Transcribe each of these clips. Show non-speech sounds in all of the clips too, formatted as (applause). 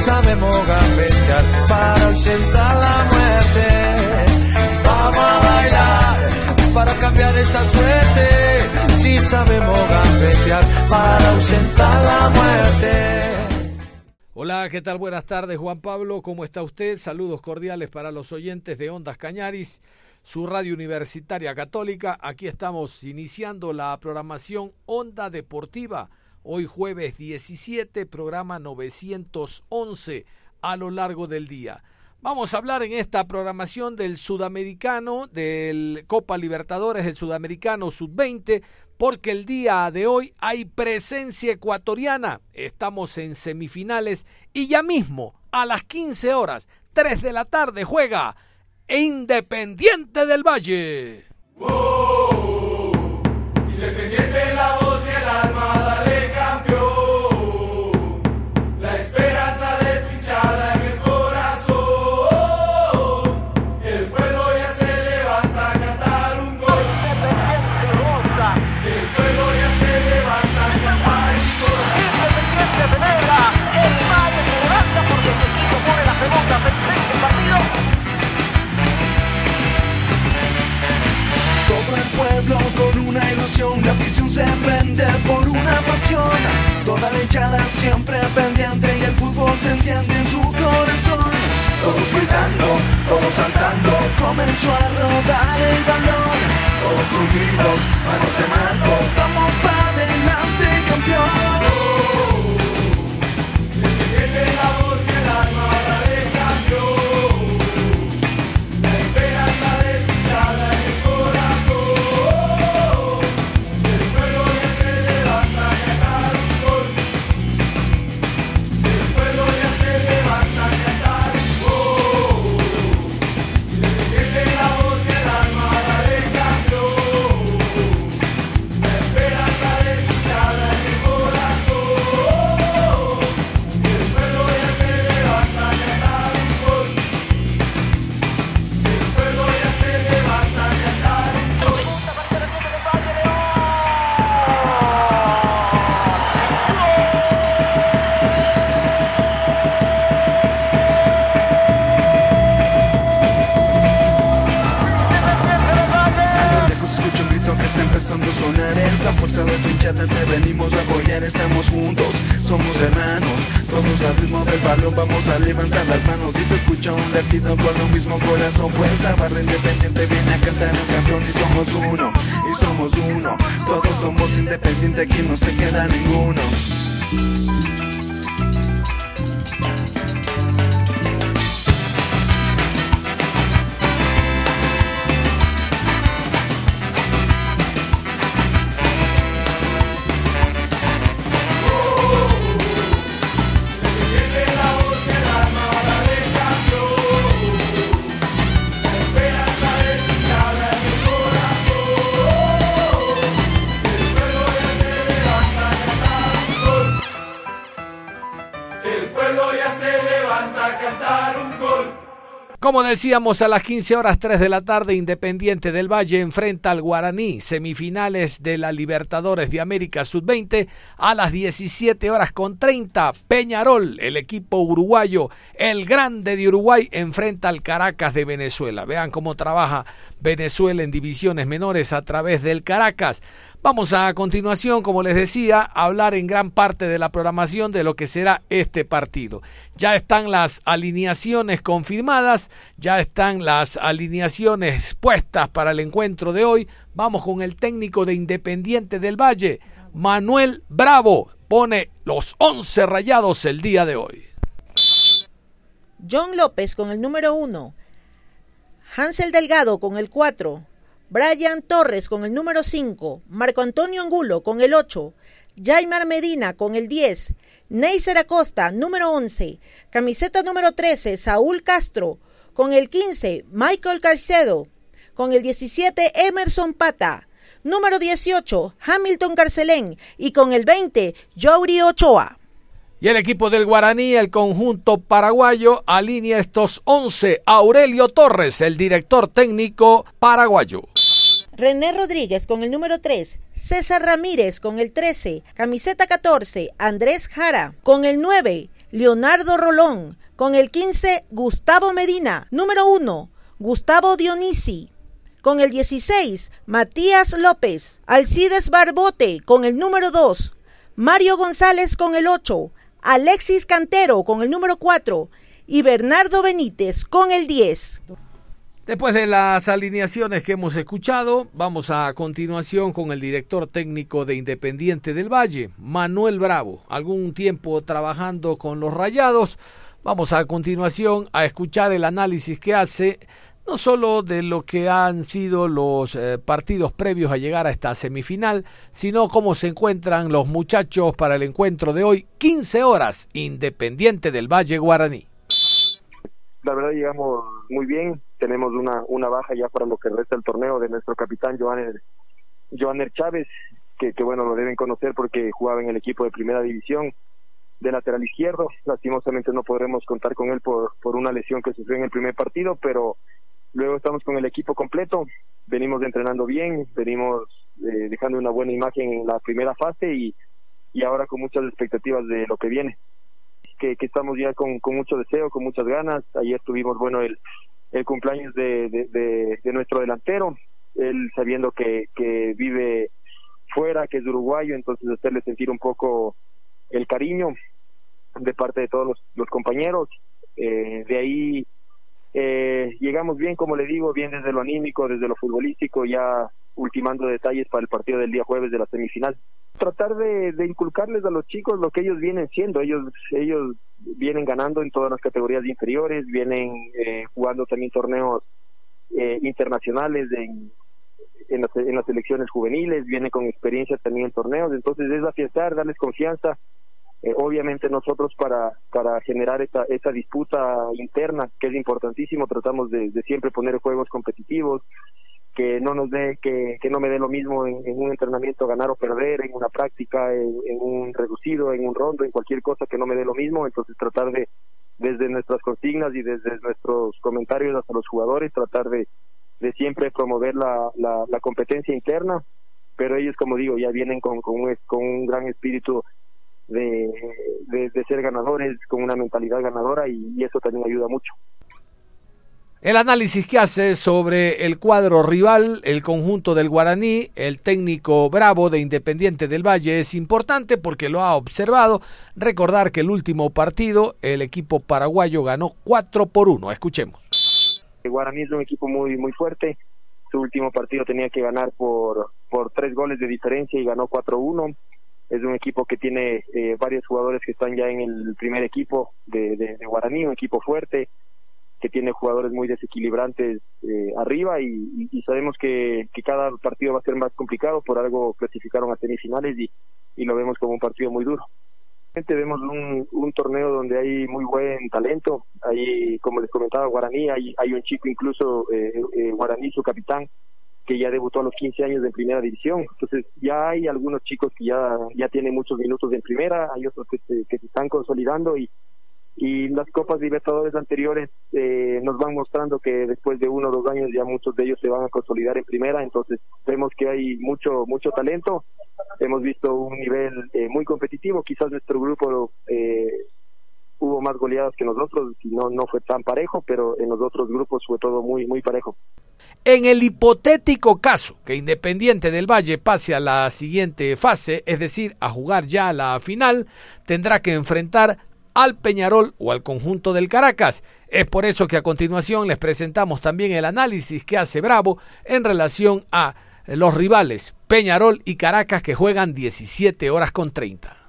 Sabemos gambetear para ausentar la muerte. Vamos a bailar para cambiar esta suerte. Si sabemos gambetear para ausentar la muerte. Hola, ¿qué tal? Buenas tardes, Juan Pablo. ¿Cómo está usted? Saludos cordiales para los oyentes de Ondas Cañaris, su radio universitaria católica. Aquí estamos iniciando la programación Onda Deportiva Hoy jueves 17, programa 911 a lo largo del día. Vamos a hablar en esta programación del sudamericano, del Copa Libertadores, del sudamericano sub-20, porque el día de hoy hay presencia ecuatoriana. Estamos en semifinales y ya mismo, a las 15 horas, 3 de la tarde, juega Independiente del Valle. Independiente la voz y el la visión se prende por una pasión. Toda la hinchada siempre pendiente y el fútbol se enciende en su corazón. Todos gritando, todos saltando, comenzó a rodar el balón. Todos unidos, manos en alto, vamos para adelante, campeón. son sonares, la fuerza de tu te venimos a apoyar, estamos juntos, somos hermanos, todos al ritmo del balón vamos a levantar las manos. Y se escucha un latido con lo mismo corazón, pues la barra independiente viene a cantar un campeón y somos uno, y somos uno, todos somos independientes, aquí no se queda ninguno. Como decíamos, a las 15 horas 3 de la tarde, Independiente del Valle enfrenta al Guaraní, semifinales de la Libertadores de América Sub-20. A las 17 horas con 30, Peñarol, el equipo uruguayo, el grande de Uruguay, enfrenta al Caracas de Venezuela. Vean cómo trabaja Venezuela en divisiones menores a través del Caracas. Vamos a, continuación, como les decía, a hablar en gran parte de la programación de lo que será este partido. Ya están las alineaciones confirmadas, ya están las alineaciones puestas para el encuentro de hoy. Vamos con el técnico de Independiente del Valle, Manuel Bravo, pone los 11 rayados el día de hoy. John López con el número 1, Hansel Delgado con el 4, Brian Torres con el número 5, Marco Antonio Angulo con el 8, Jaimar Medina con el 10, Neiser Acosta número 11, camiseta número 13, Saúl Castro con el 15, Michael Caicedo con el 17, Emerson Pata, número 18, Hamilton Carcelén y con el 20, Jory Ochoa. Y el equipo del Guaraní, el conjunto paraguayo, alinea estos 11. Aurelio Torres, el director técnico paraguayo. René Rodríguez con el número 3, César Ramírez con el 13, camiseta 14, Andrés Jara con el 9, Leonardo Rolón con el 15, Gustavo Medina, número 1, Gustavo Dionisi con el 16, Matías López, Alcides Barbote con el número 2, Mario González con el 8, Alexis Cantero con el número 4 y Bernardo Benítez con el 10. Después de las alineaciones que hemos escuchado, vamos a continuación con el director técnico de Independiente del Valle, Manuel Bravo. Algún tiempo trabajando con los Rayados. Vamos a continuación a escuchar el análisis que hace no solo de lo que han sido los eh, partidos previos a llegar a esta semifinal, sino cómo se encuentran los muchachos para el encuentro de hoy, 15 horas, Independiente del Valle Guaraní. La verdad llegamos muy bien, tenemos una, una baja ya para lo que resta el torneo de nuestro capitán Joaner, Joaner Chávez, que, que bueno, lo deben conocer porque jugaba en el equipo de primera división de lateral izquierdo. Lastimosamente no podremos contar con él por, por una lesión que sufrió en el primer partido, pero Luego estamos con el equipo completo, venimos entrenando bien, venimos eh, dejando una buena imagen en la primera fase y, y ahora con muchas expectativas de lo que viene. Que, que estamos ya con, con mucho deseo, con muchas ganas. Ayer tuvimos, bueno, el, el cumpleaños de, de, nuestro delantero, él sabiendo que, que vive fuera, que es uruguayo, entonces hacerle sentir un poco el cariño de parte de todos los, los compañeros. Eh, de ahí eh, llegamos bien, como le digo, bien desde lo anímico, desde lo futbolístico, ya ultimando detalles para el partido del día jueves de la semifinal. Tratar de, inculcarles a los chicos lo que ellos vienen siendo. Ellos, ellos vienen ganando en todas las categorías inferiores, vienen eh, jugando también torneos eh, internacionales en, en, las, en las selecciones juveniles, vienen con experiencia también en torneos. Entonces es afianzar, darles confianza eh, obviamente nosotros para, para generar esa, esa disputa interna, que es importantísimo, tratamos de, siempre poner juegos competitivos, que no nos dé, que, que no me dé lo mismo en, un entrenamiento ganar o perder, en una práctica, en, un reducido, en un rondo, en cualquier cosa que no me dé lo mismo, entonces tratar de, desde nuestras consignas y desde nuestros comentarios hasta los jugadores, tratar de, de siempre promover la, la, la competencia interna, pero ellos, como digo, ya vienen con, con, un, con un gran espíritu de, de, ser ganadores con una mentalidad ganadora y, eso también ayuda mucho. El análisis que hace sobre el cuadro rival, el conjunto del Guaraní, el técnico Bravo de Independiente del Valle es importante porque lo ha observado. Recordar que el último partido el equipo paraguayo ganó 4 por 1. Escuchemos. El Guaraní es un equipo muy muy fuerte. Su último partido tenía que ganar por por tres goles de diferencia y ganó 4-1 es un equipo que tiene eh, varios jugadores que están ya en el primer equipo de, de, Guaraní, un equipo fuerte, que tiene jugadores muy desequilibrantes eh, arriba y, sabemos que, que, cada partido va a ser más complicado, por algo clasificaron a semifinales y, y lo vemos como un partido muy duro. Vemos un, un torneo donde hay muy buen talento, hay, como les comentaba, Guaraní, hay, hay un chico incluso, eh, eh Guaraní, su capitán, que ya debutó a los 15 años en primera división. Entonces ya hay algunos chicos que ya, ya tienen muchos minutos en primera, hay otros que se, que se están consolidando y, y las Copas Libertadores anteriores eh, nos van mostrando que después de uno o dos años ya muchos de ellos se van a consolidar en primera, entonces vemos que hay mucho mucho talento, hemos visto un nivel eh, muy competitivo, quizás nuestro grupo eh, hubo más goleadas que nosotros y no, no fue tan parejo, pero en los otros grupos fue todo muy, muy parejo. En el hipotético caso que Independiente del Valle pase a la siguiente fase, es decir, a jugar ya la final, tendrá que enfrentar al Peñarol o al conjunto del Caracas. Es por eso que a continuación les presentamos también el análisis que hace Bravo en relación a los rivales Peñarol y Caracas que juegan 17 horas con 30.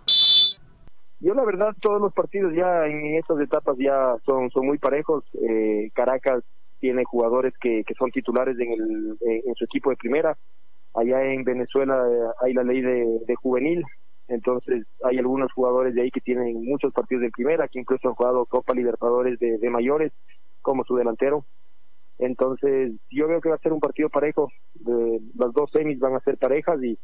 Yo la verdad todos los partidos ya en estas etapas ya son, son muy parejos. Eh, Caracas tiene jugadores que, que son titulares en, el, en su equipo de primera. Allá en Venezuela eh, hay la ley de, de juvenil, entonces hay algunos jugadores de ahí que tienen muchos partidos de primera, que incluso han jugado Copa Libertadores de, de mayores como su delantero. Entonces yo veo que va a ser un partido parejo, de, las dos semis van a ser parejas y,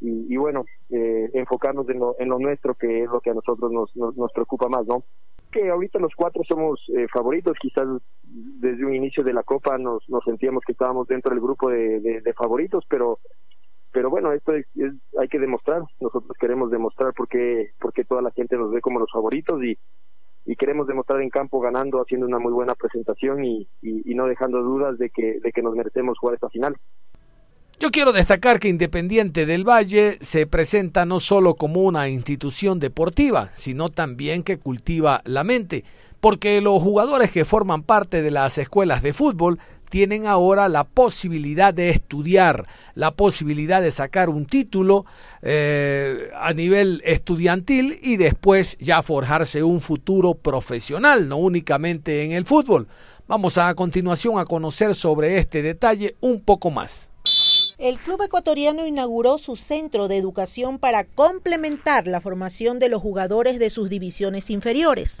y, bueno, eh, enfocarnos en lo, en lo nuestro, que es lo que a nosotros nos, nos, preocupa más, ¿no? Que ahorita los cuatro somos eh, favoritos, quizás desde un inicio de la Copa nos, nos sentíamos que estábamos dentro del grupo de, de, favoritos, pero pero bueno, esto es, hay que demostrar, nosotros queremos demostrar porque porque toda la gente nos ve como los favoritos y, y queremos demostrar en campo ganando, haciendo una muy buena presentación y, y, y no dejando dudas de que, de que nos merecemos jugar esta final. Yo quiero destacar que Independiente del Valle se presenta no solo como una institución deportiva, sino también que cultiva la mente, porque los jugadores que forman parte de las escuelas de fútbol tienen ahora la posibilidad de estudiar, la posibilidad de sacar un título eh, a nivel estudiantil y después ya forjarse un futuro profesional, no únicamente en el fútbol. Vamos a, a continuación a conocer sobre este detalle un poco más. El club ecuatoriano inauguró su centro de educación para complementar la formación de los jugadores de sus divisiones inferiores.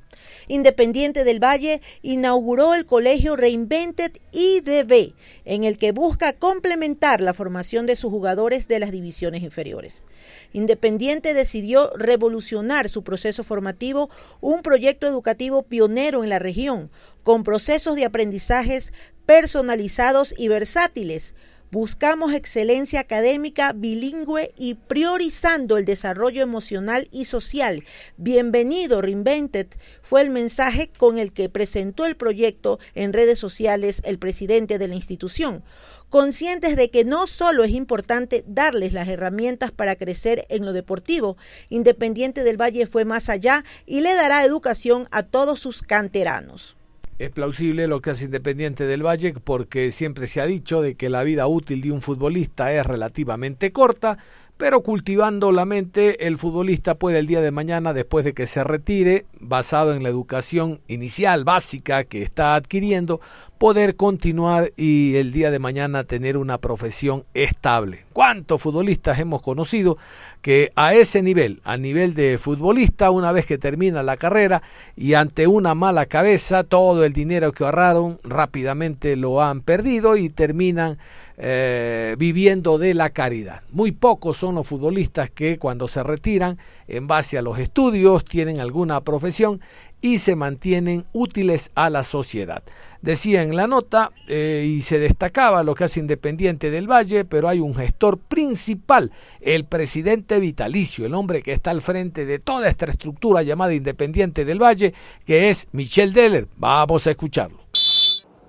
Independiente del Valle inauguró el colegio Reinvented IDB, en el que busca complementar la formación de sus jugadores de las divisiones inferiores. Independiente decidió revolucionar su proceso formativo, un proyecto educativo pionero en la región, con procesos de aprendizajes personalizados y versátiles, Buscamos excelencia académica bilingüe y priorizando el desarrollo emocional y social. Bienvenido, Reinvented, fue el mensaje con el que presentó el proyecto en redes sociales el presidente de la institución conscientes de que no solo es importante darles las herramientas para crecer en lo deportivo, Independiente del Valle fue más allá y le dará educación a todos sus canteranos es plausible lo que hace Independiente del Valle porque siempre se ha dicho de que la vida útil de un futbolista es relativamente corta, pero cultivando la mente el futbolista puede el día de mañana después de que se retire, basado en la educación inicial básica que está adquiriendo, poder continuar y el día de mañana tener una profesión estable. ¿Cuántos futbolistas hemos conocido que a ese nivel, a nivel de futbolista, una vez que termina la carrera y ante una mala cabeza, todo el dinero que ahorraron rápidamente lo han perdido y terminan eh, viviendo de la caridad. Muy pocos son los futbolistas que cuando se retiran, en base a los estudios, tienen alguna profesión y se mantienen útiles a la sociedad. Decía en la nota eh, y se destacaba lo que hace Independiente del Valle, pero hay un gestor principal, el presidente vitalicio, el hombre que está al frente de toda esta estructura llamada Independiente del Valle, que es Michel Deller. Vamos a escucharlo.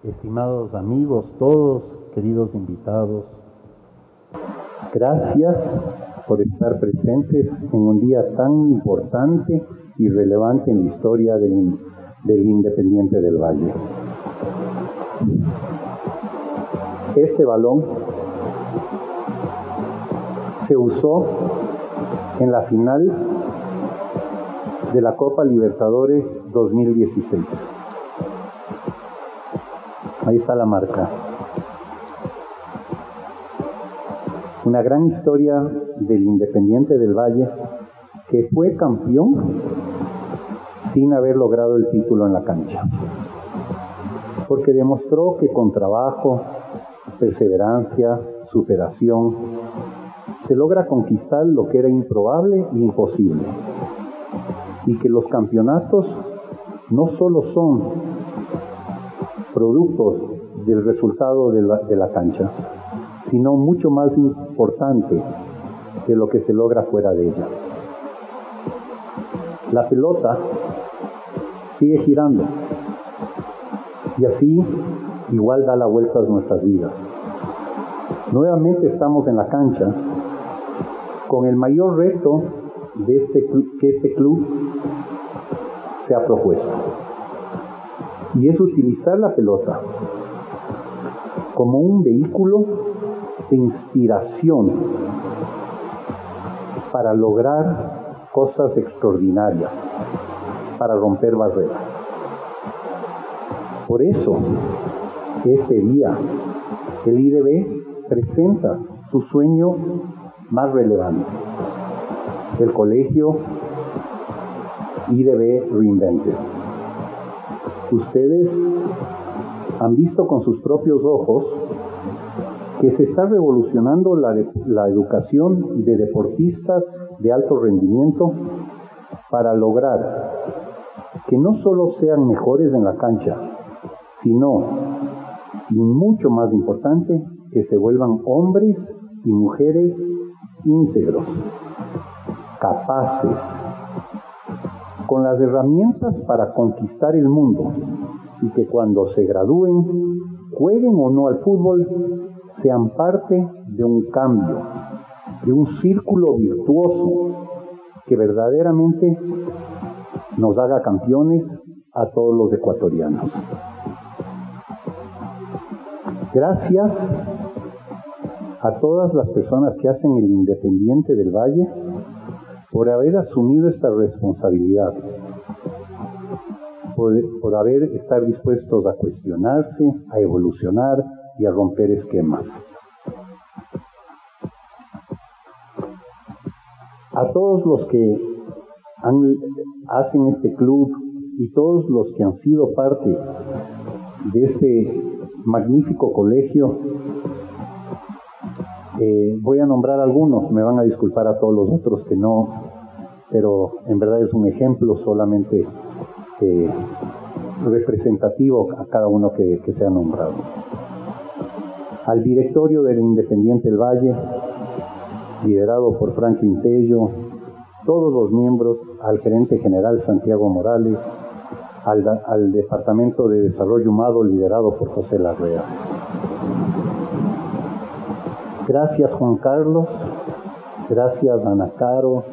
Estimados amigos, todos, queridos invitados, gracias por estar presentes en un día tan importante y relevante en la historia del, del Independiente del Valle. Este balón se usó en la final de la Copa Libertadores 2016. Ahí está la marca. Una gran historia del Independiente del Valle que fue campeón sin haber logrado el título en la cancha. Porque demostró que con trabajo, perseverancia, superación, se logra conquistar lo que era improbable e imposible. Y que los campeonatos no solo son productos del resultado de la, cancha, sino mucho más importante que lo que se logra fuera de ella la pelota sigue girando. Y así igual da la vuelta a nuestras vidas. Nuevamente estamos en la cancha con el mayor reto este, que este club se ha propuesto. Y es utilizar la pelota como un vehículo de inspiración para lograr cosas extraordinarias para romper barreras. Por eso Este día, el IDB presenta su sueño más relevante, el colegio IDB Reinvented. Ustedes han visto con sus propios ojos que se está revolucionando la, educación de deportistas de alto rendimiento para lograr que no solo sean mejores en la cancha, sino, y mucho más importante, que se vuelvan hombres y mujeres íntegros, capaces, con las herramientas para conquistar el mundo y que cuando se gradúen, jueguen o no al fútbol, sean parte de un cambio, de un círculo virtuoso que verdaderamente nos haga campeones a todos los ecuatorianos. Gracias a todas las personas que hacen el Independiente del Valle por haber asumido esta responsabilidad, por, haber estar dispuestos a cuestionarse, a evolucionar y a romper esquemas. A todos los que hacen este club y todos los que han sido parte de este magnífico colegio, eh, voy a nombrar algunos, me van a disculpar a todos los otros que no, pero en verdad es un ejemplo solamente eh, representativo a cada uno que, que se ha nombrado. Al directorio del Independiente del Valle, liderado por Franklin Tello, todos los miembros, al gerente general Santiago Morales, al, al Departamento de Desarrollo Humano liderado por José Larrea. Gracias Juan Carlos, gracias Ana Caro,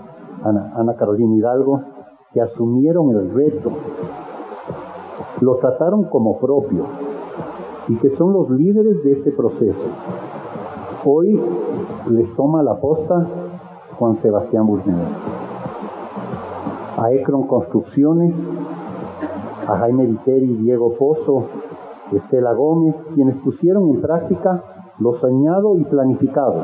Ana, Ana Carolina Hidalgo, que asumieron el reto, lo trataron como propio y que son los líderes de este proceso. Hoy les toma la posta Juan Sebastián Burnett. A Ecron Construcciones, a Jaime Viteri, Diego Pozo, Estela Gómez, quienes pusieron en práctica lo soñado y planificado.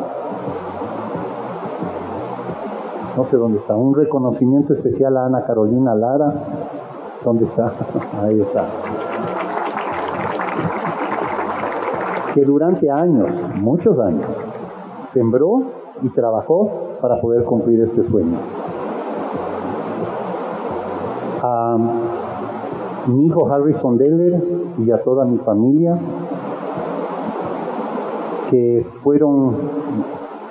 No sé dónde está. Un reconocimiento especial a Ana Carolina Lara. ¿Dónde está? (laughs) Ahí está. Que durante años, muchos años, sembró y trabajó para poder cumplir este sueño. A mi hijo Harrison Deller y a toda mi familia, que fueron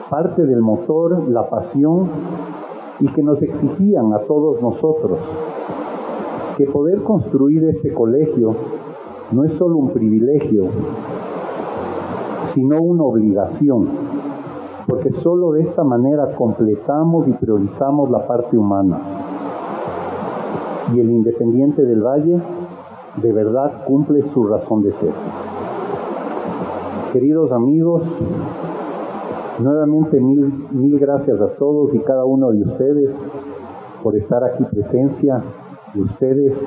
parte del motor, la pasión y que nos exigían a todos nosotros que poder construir este colegio no es solo un privilegio, sino una obligación, porque solo de esta manera completamos y priorizamos la parte humana. Y el Independiente del Valle de verdad cumple su razón de ser. Queridos amigos, nuevamente mil, mil gracias a todos y cada uno de ustedes por estar aquí presencia ustedes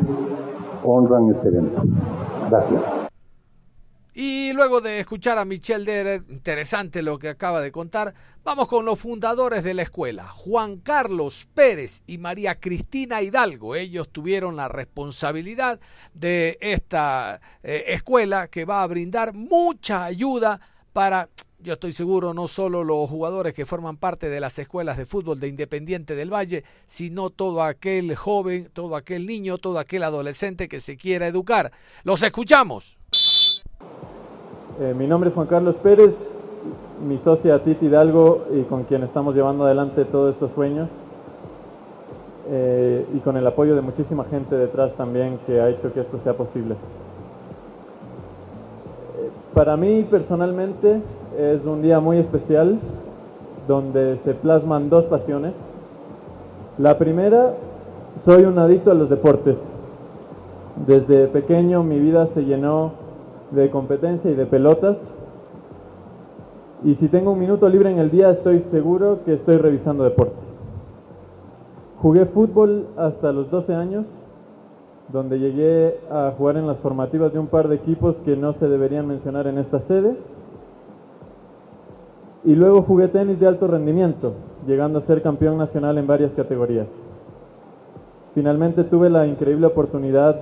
honran este evento. Gracias. Luego de escuchar a Michelle Derer, interesante lo que acaba de contar, vamos con los fundadores de la escuela, Juan Carlos Pérez y María Cristina Hidalgo. Ellos tuvieron la responsabilidad de esta eh, escuela que va a brindar mucha ayuda para yo estoy seguro, no solo los jugadores que forman parte de las escuelas de fútbol de Independiente del Valle, sino todo aquel joven, todo aquel niño, todo aquel adolescente que se quiera educar. Los escuchamos. Eh, mi nombre es Juan Carlos Pérez, mi socia Titi Hidalgo y con quien estamos llevando adelante todos estos sueños. Eh, y con el apoyo de muchísima gente detrás también que ha hecho que esto sea posible. Eh, para mí personalmente es un día muy especial donde se plasman dos pasiones. La primera, soy un adicto a los deportes. Desde pequeño mi vida se llenó de competencia y de pelotas. Y si tengo un minuto libre en el día, estoy seguro que estoy revisando deportes. Jugué fútbol hasta los 12 años donde llegué a jugar en las formativas de un par de equipos que no se deberían mencionar en esta sede. Y luego jugué tenis de alto rendimiento, llegando a ser campeón nacional en varias categorías. Finalmente tuve la increíble oportunidad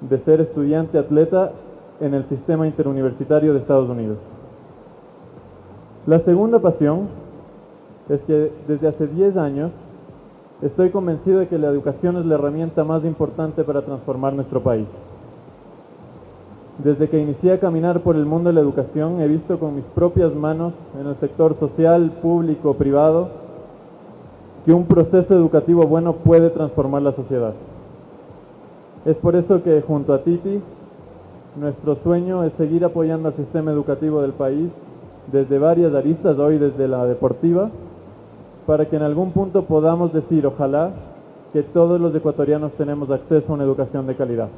de ser estudiante atleta en el sistema interuniversitario de Estados Unidos. La segunda pasión es que desde hace 10 años estoy convencido de que la educación es la herramienta más importante para transformar nuestro país. Desde que inicié a caminar por el mundo de la educación he visto con mis propias manos en el sector social, público, privado, que un proceso educativo bueno puede transformar la sociedad. Es por eso que junto a Titi, nuestro sueño es seguir apoyando al sistema educativo del país desde varias aristas, hoy desde la deportiva, para que en algún punto podamos decir, ojalá, que todos los ecuatorianos tenemos acceso a una educación de calidad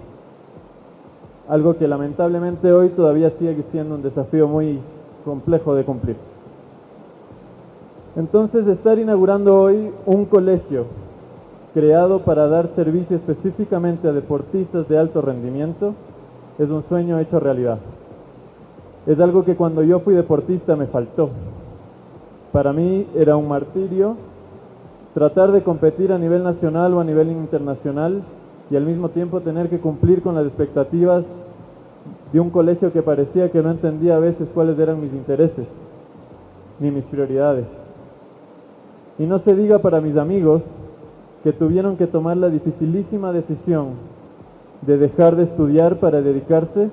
algo que lamentablemente hoy todavía sigue siendo un desafío muy complejo de cumplir. Entonces, estar inaugurando hoy un colegio creado para dar servicio específicamente a deportistas de alto rendimiento es un sueño hecho realidad. Es algo que cuando yo fui deportista me faltó. Para mí era un martirio tratar de competir a nivel nacional o a nivel internacional y al mismo tiempo tener que cumplir con las expectativas de un colegio que parecía que no entendía a veces cuáles eran mis intereses ni mis prioridades. Y no se diga para mis amigos que tuvieron que tomar la dificilísima decisión de dejar de estudiar para dedicarse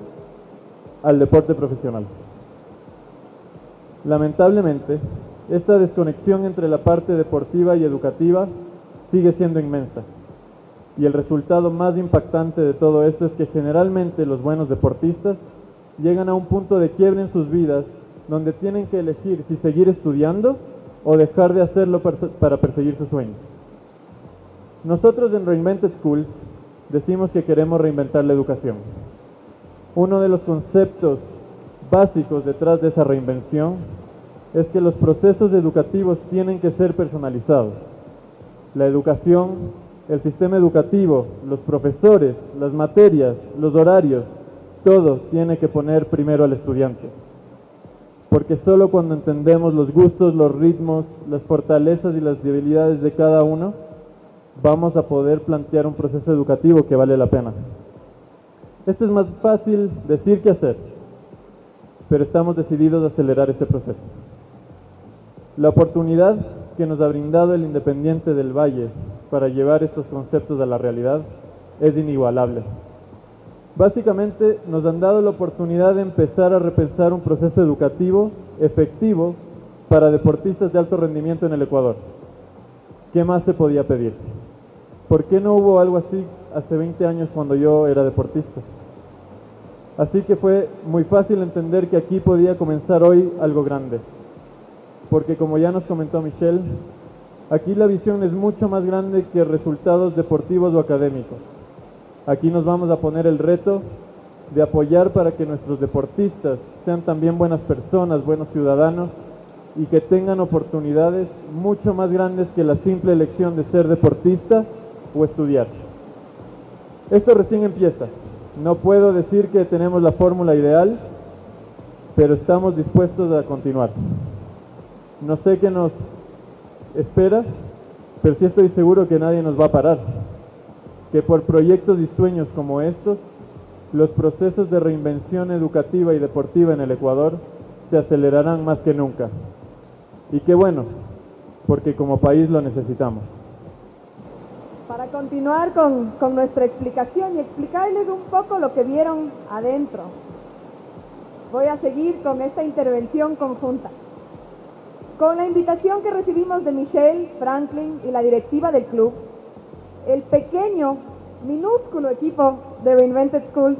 al deporte profesional. Lamentablemente, esta desconexión entre la parte deportiva y educativa sigue siendo inmensa. Y el resultado más impactante de todo esto es que generalmente los buenos deportistas llegan a un punto de quiebre en sus vidas donde tienen que elegir si seguir estudiando o dejar de hacerlo para perseguir sus sueños. Nosotros en Reinvented Schools decimos que queremos reinventar la educación. Uno de los conceptos básicos detrás de esa reinvención es que los procesos educativos tienen que ser personalizados. La educación el sistema educativo, los profesores, las materias, los horarios, todo tiene que poner primero al estudiante. Porque solo cuando entendemos los gustos, los ritmos, las fortalezas y las debilidades de cada uno, vamos a poder plantear un proceso educativo que vale la pena. Esto es más fácil decir que hacer, pero estamos decididos a acelerar ese proceso. La oportunidad que nos ha brindado el Independiente del Valle para llevar estos conceptos a la realidad es inigualable. Básicamente nos han dado la oportunidad de empezar a repensar un proceso educativo efectivo para deportistas de alto rendimiento en el Ecuador. ¿Qué más se podía pedir? ¿Por qué no hubo algo así hace 20 años cuando yo era deportista? Así que fue muy fácil entender que aquí podía comenzar hoy algo grande. Porque como ya nos comentó Michelle, Aquí la visión es mucho más grande que resultados deportivos o académicos. Aquí nos vamos a poner el reto de apoyar para que nuestros deportistas sean también buenas personas, buenos ciudadanos y que tengan oportunidades mucho más grandes que la simple elección de ser deportista o estudiar. Esto recién empieza. No puedo decir que tenemos la fórmula ideal, pero estamos dispuestos a continuar. No sé qué nos espera, pero sí estoy seguro que nadie nos va a parar. Que por proyectos y sueños como estos, los procesos de reinvención educativa y deportiva en el Ecuador se acelerarán más que nunca. Y qué bueno, porque como país lo necesitamos. Para continuar con, con nuestra explicación y explicarles un poco lo que vieron adentro, voy a seguir con esta intervención conjunta. Con la invitación que recibimos de Michelle, Franklin y la directiva del club, el pequeño, minúsculo equipo de Reinvented School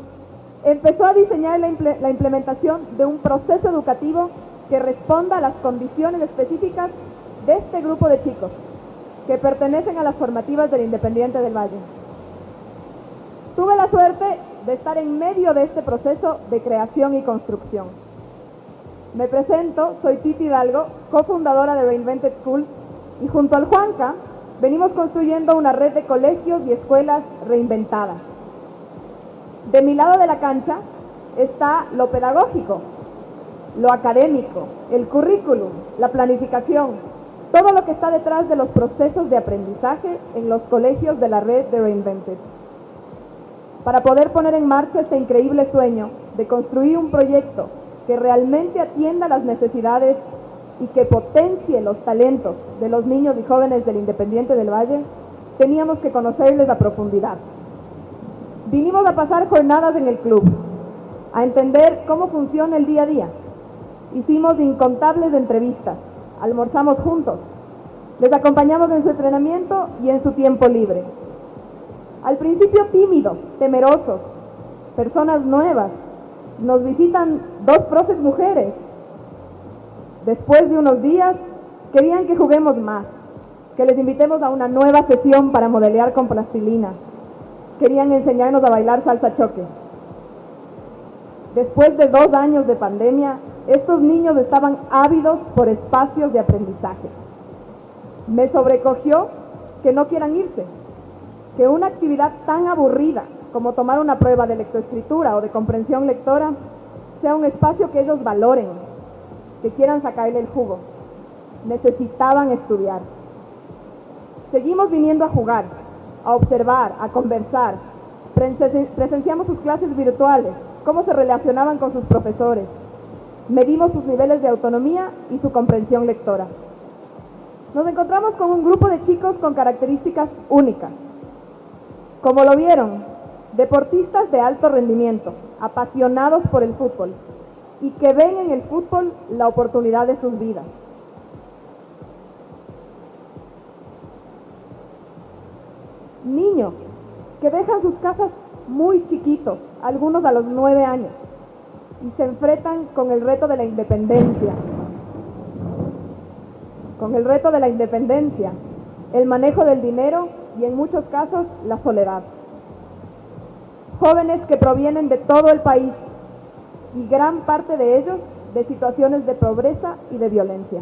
empezó a diseñar la, la implementación de un proceso educativo que responda a las condiciones específicas de este grupo de chicos que pertenecen a las formativas del Independiente del Valle. Tuve la suerte de estar en medio de este proceso de creación y construcción. Me presento, soy Titi Hidalgo, cofundadora de Reinvented School, y junto al Juanca venimos construyendo una red de colegios y escuelas reinventadas, De mi lado de la cancha está lo pedagógico, lo académico, el currículum, la planificación, todo lo que está detrás de los procesos de aprendizaje en los colegios de la red de Reinvented. Para poder poner en marcha este increíble sueño de construir un proyecto que realmente atienda las necesidades y que potencie los talentos de los niños y jóvenes del Independiente del Valle, teníamos que conocerles a profundidad. Vinimos a pasar jornadas en el club, a entender cómo funciona el día a día. Hicimos incontables entrevistas, almorzamos juntos, les acompañamos en su entrenamiento y en su tiempo libre. Al principio tímidos, temerosos, personas nuevas, nos visitan dos profes mujeres. Después de unos días, querían que juguemos más, que les invitemos a una nueva sesión para modelear con plastilina. Querían enseñarnos a bailar salsa choque. Después de dos años de pandemia, estos niños estaban ávidos por espacios de aprendizaje. Me sobrecogió que no quieran irse, que una actividad tan aburrida como tomar una prueba de lectoescritura o de comprensión lectora sea un espacio que ellos valoren, que quieran sacarle el jugo. Necesitaban estudiar. Seguimos viniendo a jugar, a observar, a conversar. Presenciamos sus clases virtuales, cómo se relacionaban con sus profesores. Medimos sus niveles de autonomía y su comprensión lectora. Nos encontramos con un grupo de chicos con características únicas. Como lo vieron, deportistas de alto rendimiento, apasionados por el fútbol y que ven en el fútbol la oportunidad de sus vidas. Niños que dejan sus casas muy chiquitos, algunos a los nueve años, y se enfrentan con el reto de la independencia. Con el reto de la independencia, el manejo del dinero y en muchos casos la soledad. Jóvenes que provienen de todo el país y gran parte de ellos de situaciones de pobreza y de violencia.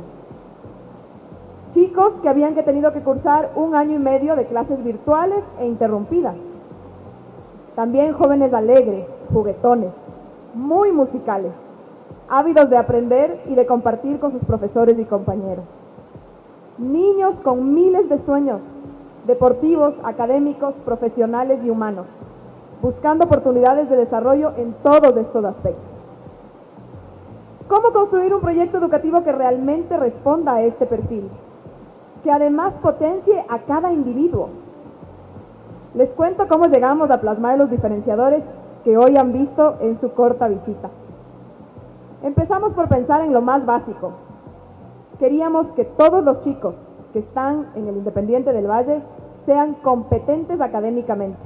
Chicos que habían tenido que cursar un año y medio de clases virtuales e interrumpidas. También jóvenes alegres, juguetones, muy musicales, ávidos de aprender y de compartir con sus profesores y compañeros. Niños con miles de sueños, deportivos, académicos, profesionales y humanos, buscando oportunidades de desarrollo en todos estos aspectos. ¿Cómo construir un proyecto educativo que realmente responda a este perfil? Que además potencie a cada individuo. Les cuento cómo llegamos a plasmar los diferenciadores que hoy han visto en su corta visita. Empezamos por pensar en lo más básico. Queríamos que todos los chicos que están en el Independiente del Valle sean competentes académicamente.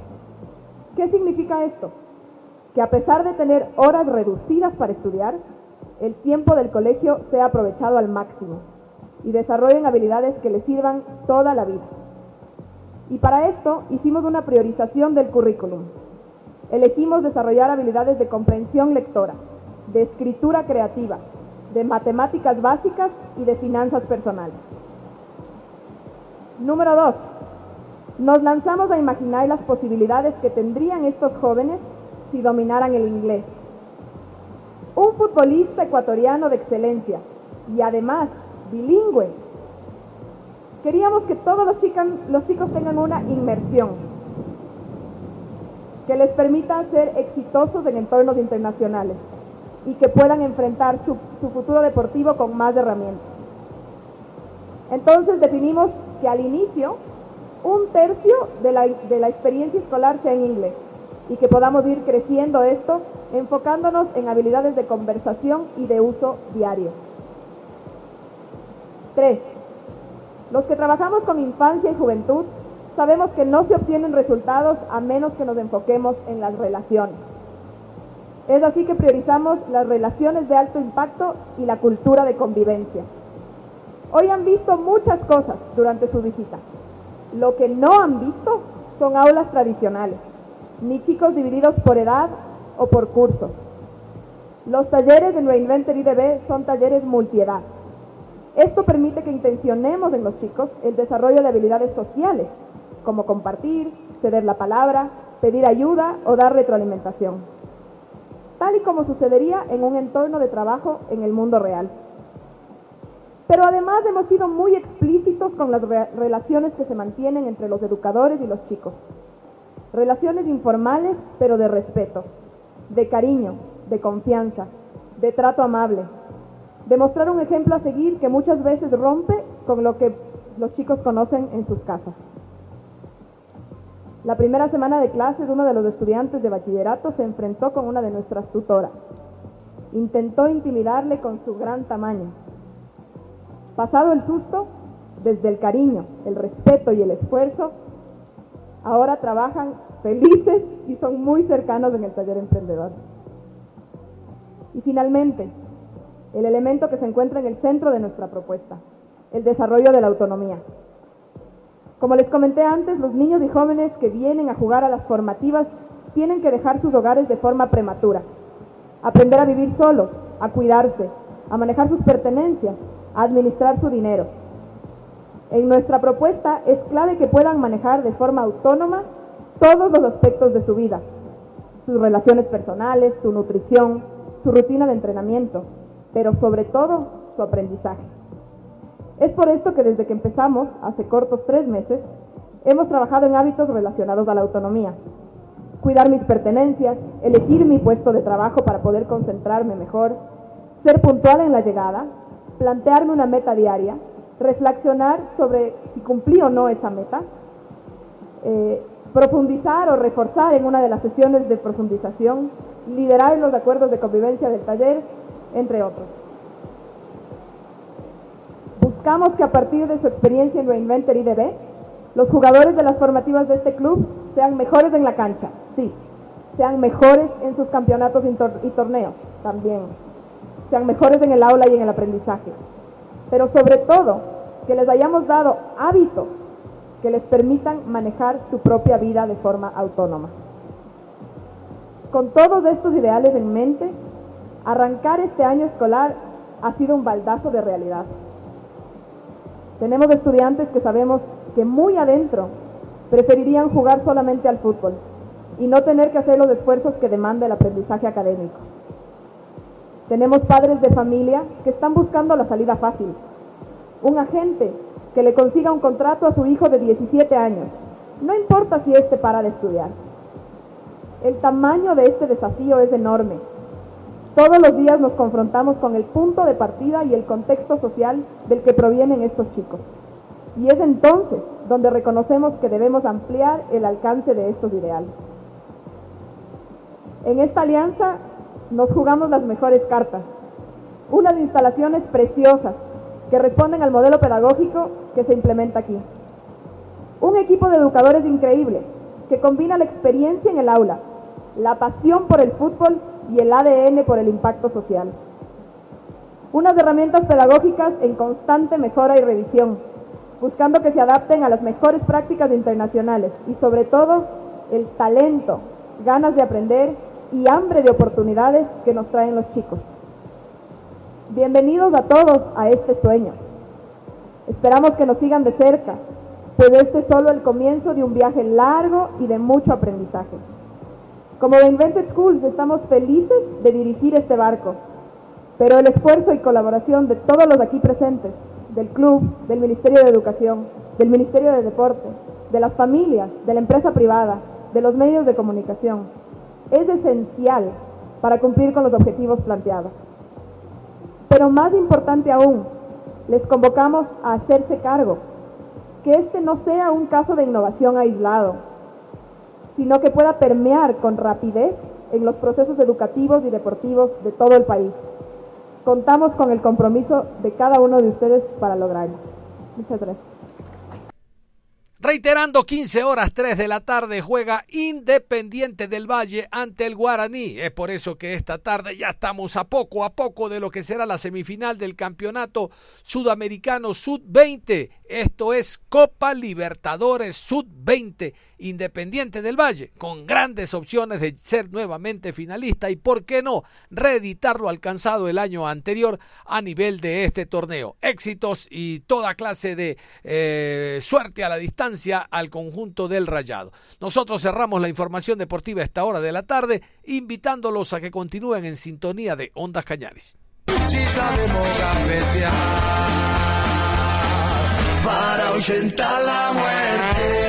¿Qué significa esto? Que a pesar de tener horas reducidas para estudiar, el tiempo del colegio sea aprovechado al máximo y desarrollen habilidades que les sirvan toda la vida. Y para esto hicimos una priorización del currículum. Elegimos desarrollar habilidades de comprensión lectora, de escritura creativa, de matemáticas básicas y de finanzas personales. Número dos, nos lanzamos a imaginar las posibilidades que tendrían estos jóvenes si dominaran el inglés. Un futbolista ecuatoriano de excelencia y además bilingüe. Queríamos que todos los, chicos tengan una inmersión que les permita ser exitosos en entornos internacionales y que puedan enfrentar su, su futuro deportivo con más herramientas. Entonces definimos que al inicio un tercio de la, de la experiencia escolar sea en inglés y que podamos ir creciendo esto enfocándonos en habilidades de conversación y de uso diario. Tres, los que trabajamos con infancia y juventud sabemos que no se obtienen resultados a menos que nos enfoquemos en las relaciones. Es así que priorizamos las relaciones de alto impacto y la cultura de convivencia. Hoy han visto muchas cosas durante su visita. Lo que no han visto son aulas tradicionales, ni chicos divididos por edad o por curso. Los talleres en Reinventor IDB son talleres multiedad. Esto permite que intencionemos en los chicos el desarrollo de habilidades sociales, como compartir, ceder la palabra, pedir ayuda o dar retroalimentación, tal y como sucedería en un entorno de trabajo en el mundo real. Pero además hemos sido muy explícitos con las relaciones que se mantienen entre los educadores y los chicos. Relaciones informales, pero de respeto, de cariño, de confianza, de trato amable. Demostrar un ejemplo a seguir que muchas veces rompe con lo que los chicos conocen en sus casas. La primera semana de clases, uno de los estudiantes de bachillerato se enfrentó con una de nuestras tutoras. Intentó intimidarle con su gran tamaño. Pasado el susto, desde el cariño, el respeto y el esfuerzo, ahora trabajan felices y son muy cercanos en el taller emprendedor. Y finalmente, el elemento que se encuentra en el centro de nuestra propuesta, el desarrollo de la autonomía. Como les comenté antes, los niños y jóvenes que vienen a jugar a las formativas tienen que dejar sus hogares de forma prematura, aprender a vivir solos, a cuidarse, a manejar sus pertenencias, a administrar su dinero. En nuestra propuesta es clave que puedan manejar de forma autónoma todos los aspectos de su vida, sus relaciones personales, su nutrición, su rutina de entrenamiento, pero sobre todo su aprendizaje. Es por esto que desde que empezamos, hace cortos tres meses, hemos trabajado en hábitos relacionados a la autonomía. Cuidar mis pertenencias, elegir mi puesto de trabajo para poder concentrarme mejor, ser puntual en la llegada, plantearme una meta diaria, reflexionar sobre si cumplí o no esa meta, eh, profundizar o reforzar en una de las sesiones de profundización, liderar los acuerdos de convivencia del taller, entre otros. Buscamos que a partir de su experiencia en Reinventor IDB, los jugadores de las formativas de este club sean mejores en la cancha, sí, sean mejores en sus campeonatos y torneos, también, sean mejores en el aula y en el aprendizaje, pero sobre todo que les hayamos dado hábitos que les permitan manejar su propia vida de forma autónoma. Con todos estos ideales en mente, arrancar este año escolar ha sido un baldazo de realidad. Tenemos estudiantes que sabemos que muy adentro preferirían jugar solamente al fútbol y no tener que hacer los esfuerzos que demanda el aprendizaje académico. Tenemos padres de familia que están buscando la salida fácil. Un agente que le consiga un contrato a su hijo de 17 años. No importa si éste para de estudiar. El tamaño de este desafío es enorme todos los días nos confrontamos con el punto de partida y el contexto social del que provienen estos chicos. Y es entonces donde reconocemos que debemos ampliar el alcance de estos ideales. En esta alianza nos jugamos las mejores cartas, unas instalaciones preciosas que responden al modelo pedagógico que se implementa aquí. Un equipo de educadores increíble que combina la experiencia en el aula, la pasión por el fútbol y el ADN por el impacto social. Unas herramientas pedagógicas en constante mejora y revisión, buscando que se adapten a las mejores prácticas internacionales y sobre todo el talento, ganas de aprender y hambre de oportunidades que nos traen los chicos. Bienvenidos a todos a este sueño. Esperamos que nos sigan de cerca, pues este es solo el comienzo de un viaje largo y de mucho aprendizaje. Como Invented Schools estamos felices de dirigir este barco, pero el esfuerzo y colaboración de todos los aquí presentes, del club, del Ministerio de Educación, del Ministerio de Deporte, de las familias, de la empresa privada, de los medios de comunicación, es esencial para cumplir con los objetivos planteados. Pero más importante aún, les convocamos a hacerse cargo, que este no sea un caso de innovación aislado, sino que pueda permear con rapidez en los procesos educativos y deportivos de todo el país. Contamos con el compromiso de cada uno de ustedes para lograrlo. Muchas gracias. Reiterando, 15 horas 3 de la tarde juega Independiente del Valle ante el Guaraní. Es por eso que esta tarde ya estamos a poco a poco de lo que será la semifinal del Campeonato Sudamericano Sud-20. Esto es Copa Libertadores Sud-20 Independiente del Valle, con grandes opciones de ser nuevamente finalista y, por qué no, reeditar lo alcanzado el año anterior a nivel de este torneo. Éxitos y toda clase de eh, suerte a la distancia al conjunto del Rayado. Nosotros cerramos la información deportiva a esta hora de la tarde, invitándolos a que continúen en sintonía de Ondas muerte.